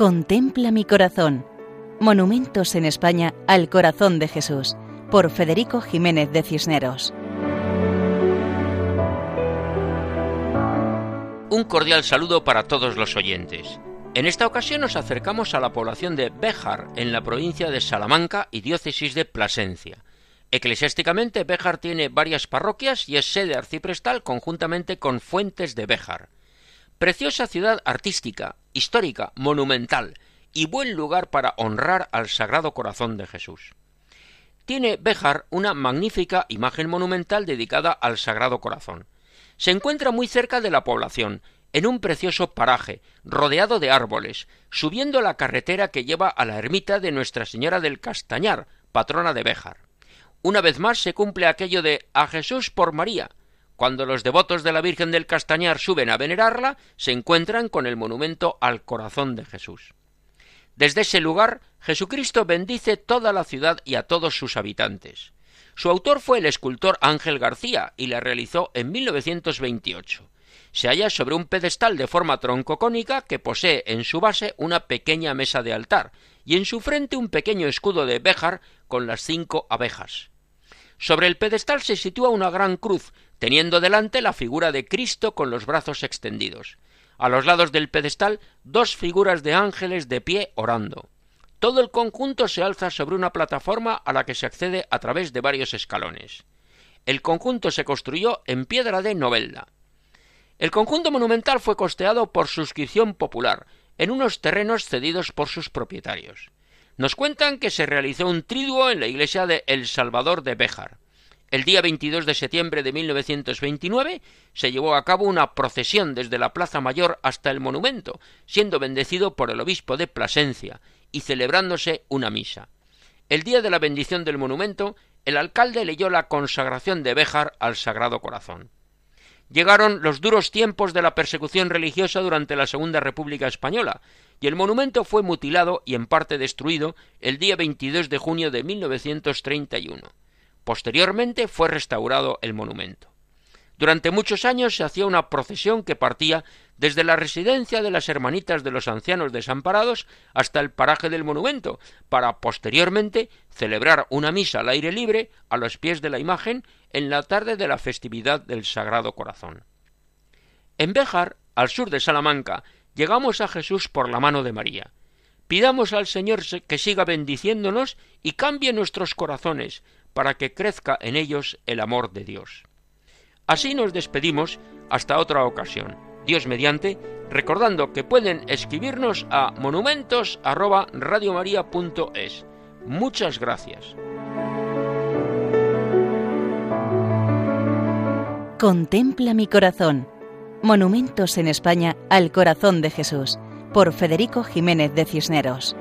Contempla mi corazón. Monumentos en España al corazón de Jesús, por Federico Jiménez de Cisneros. Un cordial saludo para todos los oyentes. En esta ocasión nos acercamos a la población de Béjar, en la provincia de Salamanca y diócesis de Plasencia. Eclesiásticamente, Béjar tiene varias parroquias y es sede arciprestal conjuntamente con Fuentes de Béjar. Preciosa ciudad artística, histórica, monumental y buen lugar para honrar al Sagrado Corazón de Jesús. Tiene Béjar una magnífica imagen monumental dedicada al Sagrado Corazón. Se encuentra muy cerca de la población, en un precioso paraje, rodeado de árboles, subiendo la carretera que lleva a la ermita de Nuestra Señora del Castañar, patrona de Béjar. Una vez más se cumple aquello de a Jesús por María, cuando los devotos de la Virgen del Castañar suben a venerarla, se encuentran con el monumento al corazón de Jesús. Desde ese lugar, Jesucristo bendice toda la ciudad y a todos sus habitantes. Su autor fue el escultor Ángel García y la realizó en 1928. Se halla sobre un pedestal de forma troncocónica que posee en su base una pequeña mesa de altar y en su frente un pequeño escudo de Béjar con las cinco abejas. Sobre el pedestal se sitúa una gran cruz, teniendo delante la figura de Cristo con los brazos extendidos. A los lados del pedestal dos figuras de ángeles de pie orando. Todo el conjunto se alza sobre una plataforma a la que se accede a través de varios escalones. El conjunto se construyó en piedra de Novelda. El conjunto monumental fue costeado por suscripción popular, en unos terrenos cedidos por sus propietarios. Nos cuentan que se realizó un triduo en la iglesia de El Salvador de Béjar. El día 22 de septiembre de 1929 se llevó a cabo una procesión desde la Plaza Mayor hasta el monumento, siendo bendecido por el obispo de Plasencia y celebrándose una misa. El día de la bendición del monumento, el alcalde leyó la consagración de Béjar al Sagrado Corazón. Llegaron los duros tiempos de la persecución religiosa durante la Segunda República Española, y el monumento fue mutilado y en parte destruido el día 22 de junio de 1931. Posteriormente fue restaurado el monumento. Durante muchos años se hacía una procesión que partía desde la residencia de las Hermanitas de los Ancianos Desamparados hasta el paraje del monumento, para posteriormente celebrar una misa al aire libre a los pies de la imagen en la tarde de la festividad del Sagrado Corazón. En Béjar, al sur de Salamanca, llegamos a Jesús por la mano de María. Pidamos al Señor que siga bendiciéndonos y cambie nuestros corazones para que crezca en ellos el amor de Dios. Así nos despedimos hasta otra ocasión. Dios mediante, recordando que pueden escribirnos a monumentos@radiomaria.es. Muchas gracias. Contempla mi corazón Monumentos en España al Corazón de Jesús, por Federico Jiménez de Cisneros.